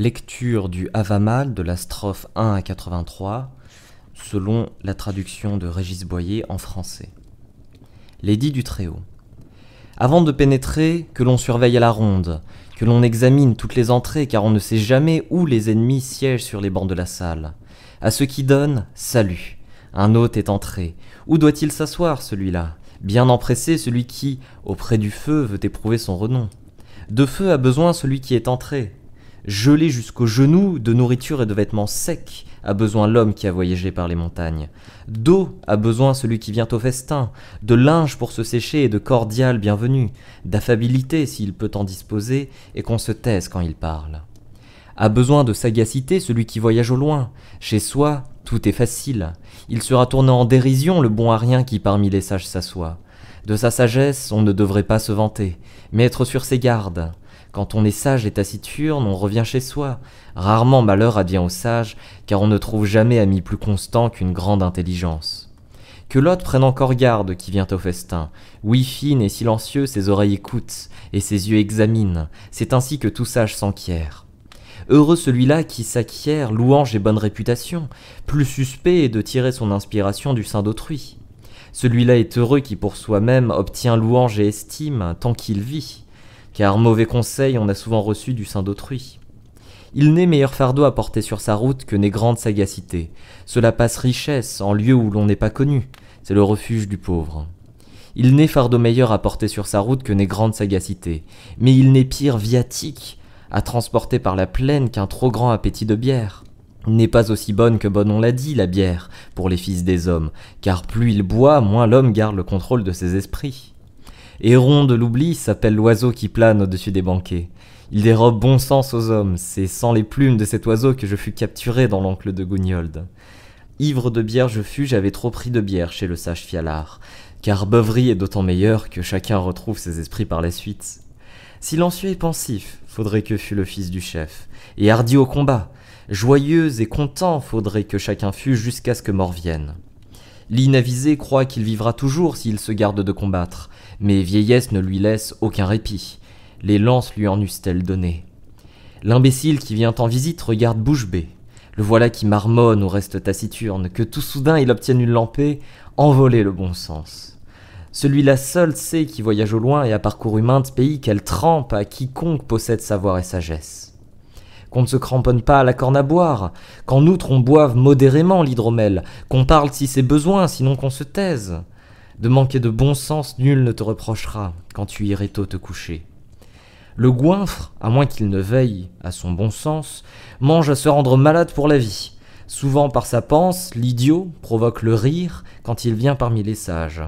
Lecture du Havamal de la strophe 1 à 83, selon la traduction de Régis Boyer en français. L'édit du Très-Haut. Avant de pénétrer, que l'on surveille à la ronde, que l'on examine toutes les entrées, car on ne sait jamais où les ennemis siègent sur les bancs de la salle. À ceux qui donnent, salut. Un hôte est entré. Où doit-il s'asseoir, celui-là? Bien empressé, celui qui, auprès du feu, veut éprouver son renom. De feu a besoin celui qui est entré gelé jusqu'aux genoux, de nourriture et de vêtements secs, a besoin l'homme qui a voyagé par les montagnes. D'eau a besoin celui qui vient au festin, de linge pour se sécher et de cordial bienvenu, d'affabilité s'il peut en disposer et qu'on se taise quand il parle. A besoin de sagacité celui qui voyage au loin. Chez soi, tout est facile. Il sera tourné en dérision le bon à rien qui parmi les sages s'assoit. De sa sagesse, on ne devrait pas se vanter, mais être sur ses gardes. Quand on est sage et taciturne, on revient chez soi. Rarement malheur advient aux sages, car on ne trouve jamais ami plus constant qu'une grande intelligence. Que l'hôte prenne encore garde qui vient au festin. Oui, fine et silencieux, ses oreilles écoutent, et ses yeux examinent. C'est ainsi que tout sage s'enquiert. Heureux celui-là qui s'acquiert louange et bonne réputation, plus suspect est de tirer son inspiration du sein d'autrui. Celui-là est heureux qui pour soi-même obtient louange et estime tant qu'il vit car mauvais conseil on a souvent reçu du sein d'autrui. Il n'est meilleur fardeau à porter sur sa route que n'est grande sagacité. Cela passe richesse en lieu où l'on n'est pas connu. C'est le refuge du pauvre. Il n'est fardeau meilleur à porter sur sa route que n'est grande sagacité. Mais il n'est pire viatique à transporter par la plaine qu'un trop grand appétit de bière. N'est pas aussi bonne que bonne on l'a dit, la bière, pour les fils des hommes, car plus il boit, moins l'homme garde le contrôle de ses esprits. Héron de l'oubli s'appelle l'oiseau qui plane au-dessus des banquets. Il dérobe bon sens aux hommes, c'est sans les plumes de cet oiseau que je fus capturé dans l'oncle de Gougnold. Ivre de bière je fus, j'avais trop pris de bière chez le sage Fialard, car beuverie est d'autant meilleure que chacun retrouve ses esprits par la suite. Silencieux et pensif, faudrait que fût le fils du chef, et hardi au combat, joyeux et content, faudrait que chacun fût jusqu'à ce que mort vienne. L'inavisé croit qu'il vivra toujours s'il se garde de combattre, mais vieillesse ne lui laisse aucun répit. Les lances lui en eussent-elles donné L'imbécile qui vient en visite regarde bouche bée. Le voilà qui marmonne ou reste taciturne, que tout soudain il obtienne une lampée, envoler le bon sens. Celui-là seul sait qui voyage au loin et a parcouru maintes pays qu'elle trempe à quiconque possède savoir et sagesse. Qu'on ne se cramponne pas à la corne à boire, qu'en outre on boive modérément l'hydromel, qu'on parle si c'est besoin, sinon qu'on se taise, de manquer de bon sens, nul ne te reprochera quand tu irais tôt te coucher. Le goinfre, à moins qu'il ne veille à son bon sens, mange à se rendre malade pour la vie. Souvent par sa panse, l'idiot provoque le rire quand il vient parmi les sages.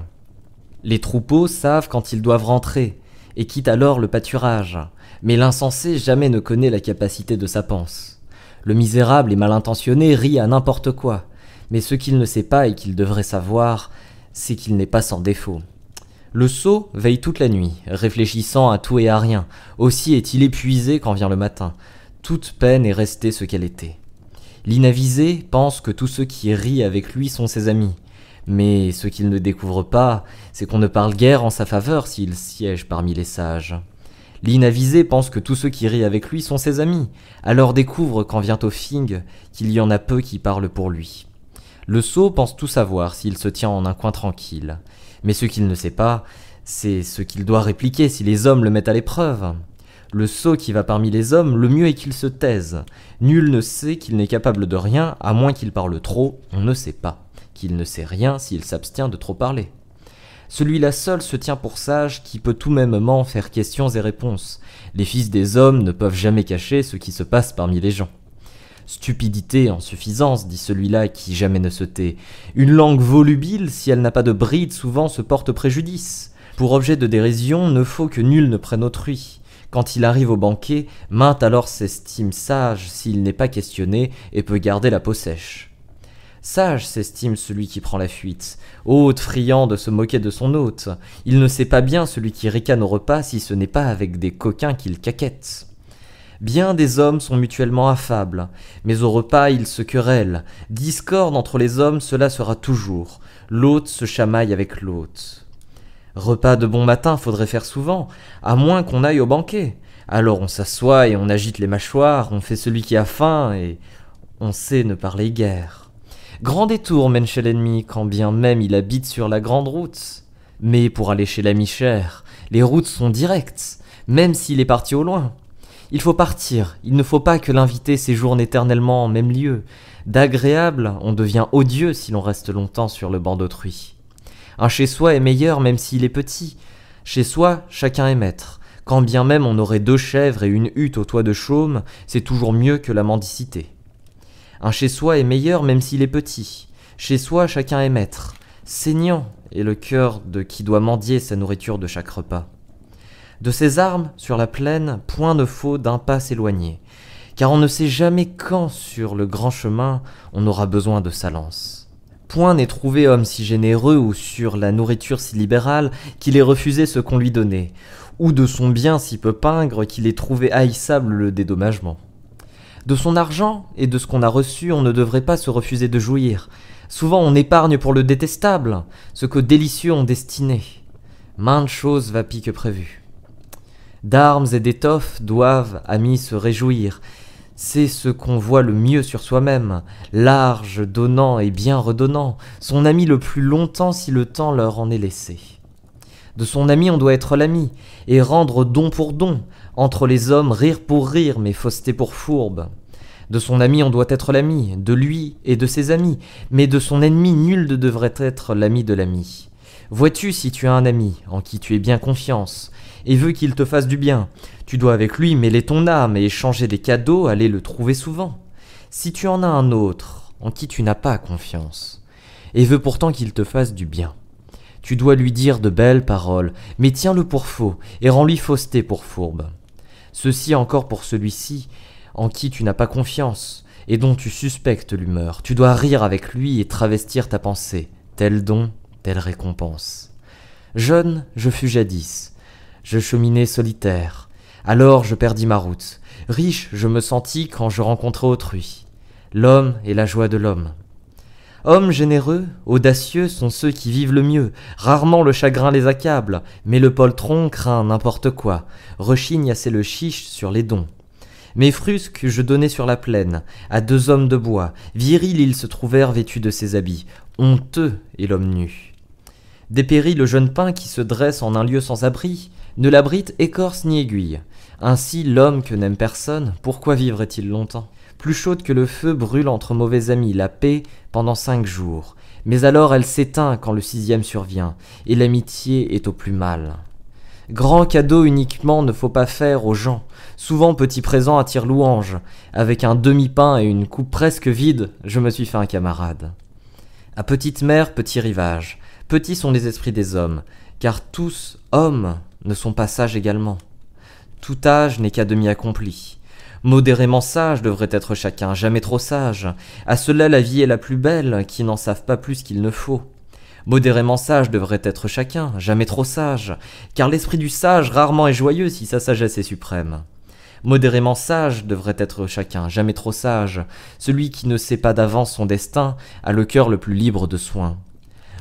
Les troupeaux savent quand ils doivent rentrer, et quittent alors le pâturage, mais l'insensé jamais ne connaît la capacité de sa panse. Le misérable et mal intentionné rit à n'importe quoi, mais ce qu'il ne sait pas et qu'il devrait savoir, c'est qu'il n'est pas sans défaut. Le sot veille toute la nuit, réfléchissant à tout et à rien. Aussi est-il épuisé quand vient le matin. Toute peine est restée ce qu'elle était. L'inavisé pense que tous ceux qui rient avec lui sont ses amis. Mais ce qu'il ne découvre pas, c'est qu'on ne parle guère en sa faveur s'il siège parmi les sages. L'inavisé pense que tous ceux qui rient avec lui sont ses amis, alors découvre quand vient au fing qu'il y en a peu qui parlent pour lui. Le sot pense tout savoir s'il se tient en un coin tranquille. Mais ce qu'il ne sait pas, c'est ce qu'il doit répliquer si les hommes le mettent à l'épreuve. Le sot qui va parmi les hommes, le mieux est qu'il se taise. Nul ne sait qu'il n'est capable de rien, à moins qu'il parle trop, on ne sait pas. Qu'il ne sait rien s'il s'abstient de trop parler. Celui-là seul se tient pour sage qui peut tout mêmement faire questions et réponses. Les fils des hommes ne peuvent jamais cacher ce qui se passe parmi les gens. Stupidité en suffisance, dit celui-là qui jamais ne se tait. Une langue volubile, si elle n'a pas de bride, souvent se porte préjudice. Pour objet de dérision, ne faut que nul ne prenne autrui. Quand il arrive au banquet, maint alors s'estime sage s'il n'est pas questionné et peut garder la peau sèche. Sage s'estime celui qui prend la fuite, hôte friand de se moquer de son hôte. Il ne sait pas bien celui qui ricane au repas si ce n'est pas avec des coquins qu'il caquette. Bien des hommes sont mutuellement affables, mais au repas ils se querellent. Discorde entre les hommes, cela sera toujours. L'hôte se chamaille avec l'hôte. Repas de bon matin faudrait faire souvent, à moins qu'on aille au banquet. Alors on s'assoit et on agite les mâchoires, on fait celui qui a faim et on sait ne parler guère. Grand détour mène chez l'ennemi, quand bien même il habite sur la grande route. Mais pour aller chez l'ami cher, les routes sont directes, même s'il est parti au loin. Il faut partir, il ne faut pas que l'invité séjourne éternellement en même lieu. D'agréable, on devient odieux si l'on reste longtemps sur le banc d'autrui. Un chez-soi est meilleur même s'il est petit. Chez soi, chacun est maître. Quand bien même on aurait deux chèvres et une hutte au toit de chaume, c'est toujours mieux que la mendicité. Un chez-soi est meilleur même s'il est petit. Chez soi, chacun est maître. Saignant est le cœur de qui doit mendier sa nourriture de chaque repas. De ses armes, sur la plaine, point ne faut d'un pas s'éloigner, car on ne sait jamais quand, sur le grand chemin, on aura besoin de sa lance. Point n'est trouvé homme si généreux ou sur la nourriture si libérale qu'il ait refusé ce qu'on lui donnait, ou de son bien si peu pingre qu'il ait trouvé haïssable le dédommagement. De son argent et de ce qu'on a reçu, on ne devrait pas se refuser de jouir. Souvent on épargne pour le détestable ce qu'aux délicieux ont destiné. Maintes choses va que prévu. D'armes et d'étoffes doivent, amis, se réjouir. C'est ce qu'on voit le mieux sur soi-même, large, donnant et bien redonnant, son ami le plus longtemps si le temps leur en est laissé. De son ami on doit être l'ami, et rendre don pour don, entre les hommes rire pour rire, mais fausseté pour fourbe. De son ami on doit être l'ami, de lui et de ses amis, mais de son ennemi nul ne devrait être l'ami de l'ami. Vois-tu si tu as un ami, en qui tu es bien confiance, et veux qu'il te fasse du bien, tu dois avec lui mêler ton âme et échanger des cadeaux, aller le trouver souvent. Si tu en as un autre, en qui tu n'as pas confiance, et veux pourtant qu'il te fasse du bien, tu dois lui dire de belles paroles, mais tiens-le pour faux, et rends-lui fausseté pour fourbe. Ceci encore pour celui-ci, en qui tu n'as pas confiance, et dont tu suspectes l'humeur. Tu dois rire avec lui et travestir ta pensée. Tel don, telle récompense. Jeune, je fus jadis. Je cheminais solitaire. Alors je perdis ma route. Riche, je me sentis quand je rencontrai autrui. L'homme est la joie de l'homme. Hommes généreux, audacieux sont ceux qui vivent le mieux. Rarement le chagrin les accable, mais le poltron craint n'importe quoi, rechigne assez le chiche sur les dons. Mes frusques je donnai sur la plaine, à deux hommes de bois. Virils ils se trouvèrent vêtus de ses habits. Honteux est l'homme nu. Dépérit le jeune pin qui se dresse en un lieu sans abri, ne l'abrite écorce ni aiguille. Ainsi l'homme que n'aime personne, pourquoi vivrait-il longtemps? Plus chaude que le feu brûle entre mauvais amis la paix pendant cinq jours. Mais alors elle s'éteint quand le sixième survient, et l'amitié est au plus mal. Grand cadeau uniquement ne faut pas faire aux gens. Souvent petit présent attire louange. Avec un demi-pain et une coupe presque vide, je me suis fait un camarade. À petite mer, petit rivage. Petits sont les esprits des hommes, car tous, hommes, ne sont pas sages également. Tout âge n'est qu'à demi accompli. Modérément sage devrait être chacun, jamais trop sage. À cela la vie est la plus belle, qui n'en savent pas plus qu'il ne faut. Modérément sage devrait être chacun, jamais trop sage, car l'esprit du sage rarement est joyeux si sa sagesse est suprême. Modérément sage devrait être chacun, jamais trop sage, celui qui ne sait pas d'avance son destin a le cœur le plus libre de soins.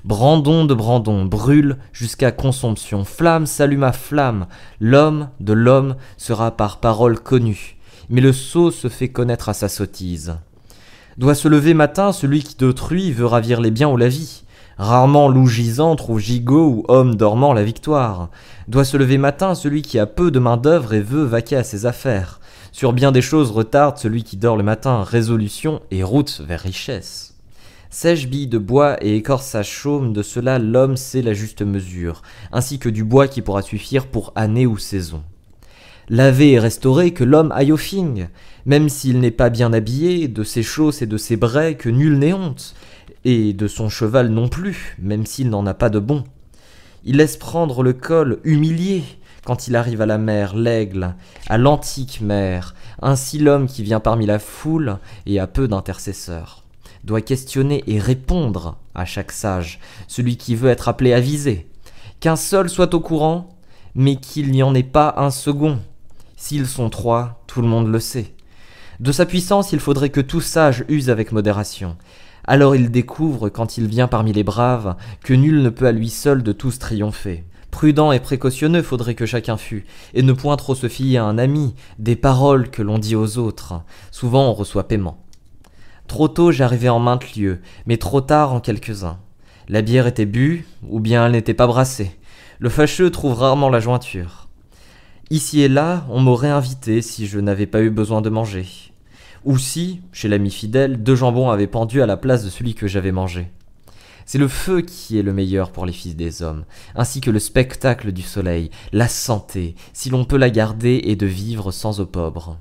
Brandon de Brandon brûle jusqu'à consomption, flamme s'allume flamme, l'homme de l'homme sera par parole connu, mais le sot se fait connaître à sa sottise. Doit se lever matin celui qui d'autrui veut ravir les biens ou la vie. Rarement loup gisant trouve gigot ou homme dormant la victoire. Doit se lever matin celui qui a peu de main-d'œuvre et veut vaquer à ses affaires. Sur bien des choses retarde celui qui dort le matin résolution et route vers richesse. Sèche bille de bois et écorce à chaume, de cela l'homme sait la juste mesure, ainsi que du bois qui pourra suffire pour année ou saison. Laver et restaurer que l'homme aille au fing, même s'il n'est pas bien habillé, de ses chausses et de ses brais que nul n'ait honte, et de son cheval non plus, même s'il n'en a pas de bon. Il laisse prendre le col humilié quand il arrive à la mer, l'aigle, à l'antique mer, ainsi l'homme qui vient parmi la foule et a peu d'intercesseurs doit questionner et répondre à chaque sage, celui qui veut être appelé à viser. Qu'un seul soit au courant, mais qu'il n'y en ait pas un second, S'ils sont trois, tout le monde le sait. De sa puissance, il faudrait que tout sage use avec modération. Alors il découvre, quand il vient parmi les braves, que nul ne peut à lui seul de tous triompher. Prudent et précautionneux faudrait que chacun fût, et ne point trop se fier à un ami, des paroles que l'on dit aux autres. Souvent on reçoit paiement. Trop tôt j'arrivais en maintes lieux, mais trop tard en quelques-uns. La bière était bue, ou bien elle n'était pas brassée. Le fâcheux trouve rarement la jointure. Ici et là, on m'aurait invité si je n'avais pas eu besoin de manger. Ou si, chez l'ami fidèle, deux jambons avaient pendu à la place de celui que j'avais mangé. C'est le feu qui est le meilleur pour les fils des hommes, ainsi que le spectacle du soleil, la santé, si l'on peut la garder et de vivre sans opprobre.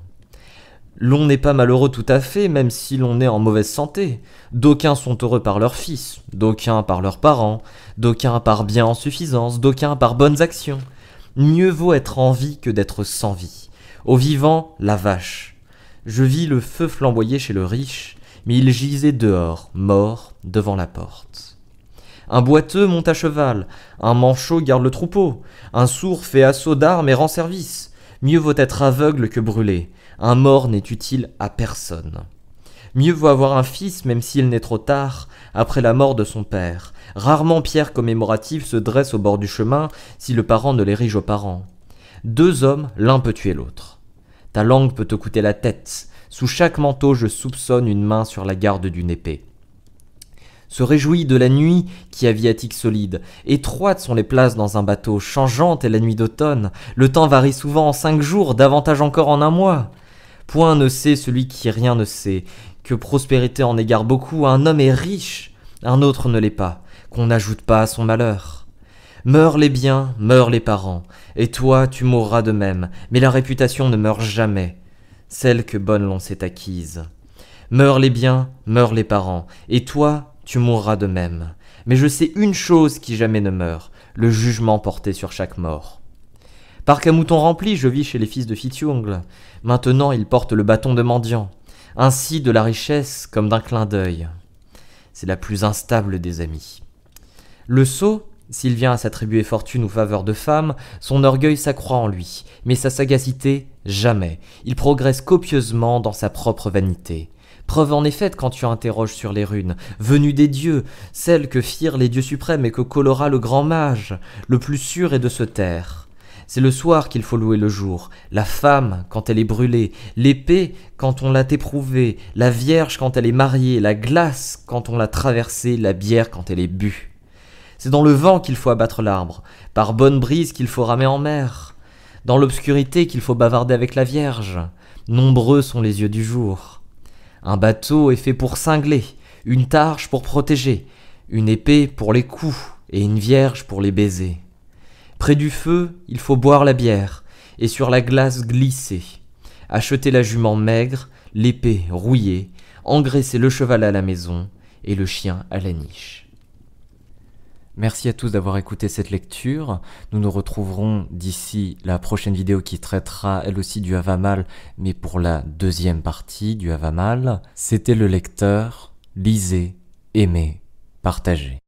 L'on n'est pas malheureux tout à fait, même si l'on est en mauvaise santé. D'aucuns sont heureux par leurs fils, d'aucuns par leurs parents, d'aucuns par bien en suffisance, d'aucuns par bonnes actions. Mieux vaut être en vie que d'être sans vie. Au vivant, la vache. Je vis le feu flamboyer chez le riche, mais il gisait dehors, mort, devant la porte. Un boiteux monte à cheval, un manchot garde le troupeau, un sourd fait assaut d'armes et rend service. Mieux vaut être aveugle que brûlé, un mort n'est utile à personne. Mieux vaut avoir un fils, même s'il n'est trop tard, après la mort de son père. Rarement pierre commémorative se dresse au bord du chemin si le parent ne l'érige aux parents. Deux hommes, l'un peut tuer l'autre. Ta langue peut te coûter la tête. Sous chaque manteau, je soupçonne une main sur la garde d'une épée se réjouit de la nuit qui a viatique solide. Étroites sont les places dans un bateau, changeante est la nuit d'automne. Le temps varie souvent en cinq jours, davantage encore en un mois. Point ne sait celui qui rien ne sait, que prospérité en égare beaucoup, un homme est riche, un autre ne l'est pas, qu'on n'ajoute pas à son malheur. Meurent les biens, meurent les parents, et toi tu mourras de même, mais la réputation ne meurt jamais, celle que bonne l'on s'est acquise. Meurent les biens, meurent les parents, et toi tu mourras de même. Mais je sais une chose qui jamais ne meurt, le jugement porté sur chaque mort. Par qu'un mouton rempli, je vis chez les fils de Fitiungle. Maintenant, ils portent le bâton de mendiant. Ainsi de la richesse comme d'un clin d'œil. C'est la plus instable des amis. Le sot, s'il vient à s'attribuer fortune ou faveur de femme, son orgueil s'accroît en lui, mais sa sagacité, jamais. Il progresse copieusement dans sa propre vanité. Preuve en est faite quand tu interroges sur les runes, venues des dieux, celles que firent les dieux suprêmes et que colora le grand mage. Le plus sûr est de se taire. C'est le soir qu'il faut louer le jour, la femme quand elle est brûlée, l'épée quand on l'a éprouvée, la vierge quand elle est mariée, la glace quand on l'a traversée, la bière quand elle est bue. C'est dans le vent qu'il faut abattre l'arbre, par bonne brise qu'il faut ramer en mer, dans l'obscurité qu'il faut bavarder avec la Vierge. Nombreux sont les yeux du jour. Un bateau est fait pour cingler, une targe pour protéger, une épée pour les coups et une vierge pour les baisers. Près du feu, il faut boire la bière et sur la glace glisser, acheter la jument maigre, l'épée rouillée, engraisser le cheval à la maison et le chien à la niche. Merci à tous d'avoir écouté cette lecture. Nous nous retrouverons d'ici la prochaine vidéo qui traitera elle aussi du Havamal, mais pour la deuxième partie du Havamal. C'était le lecteur. Lisez, aimez, partagez.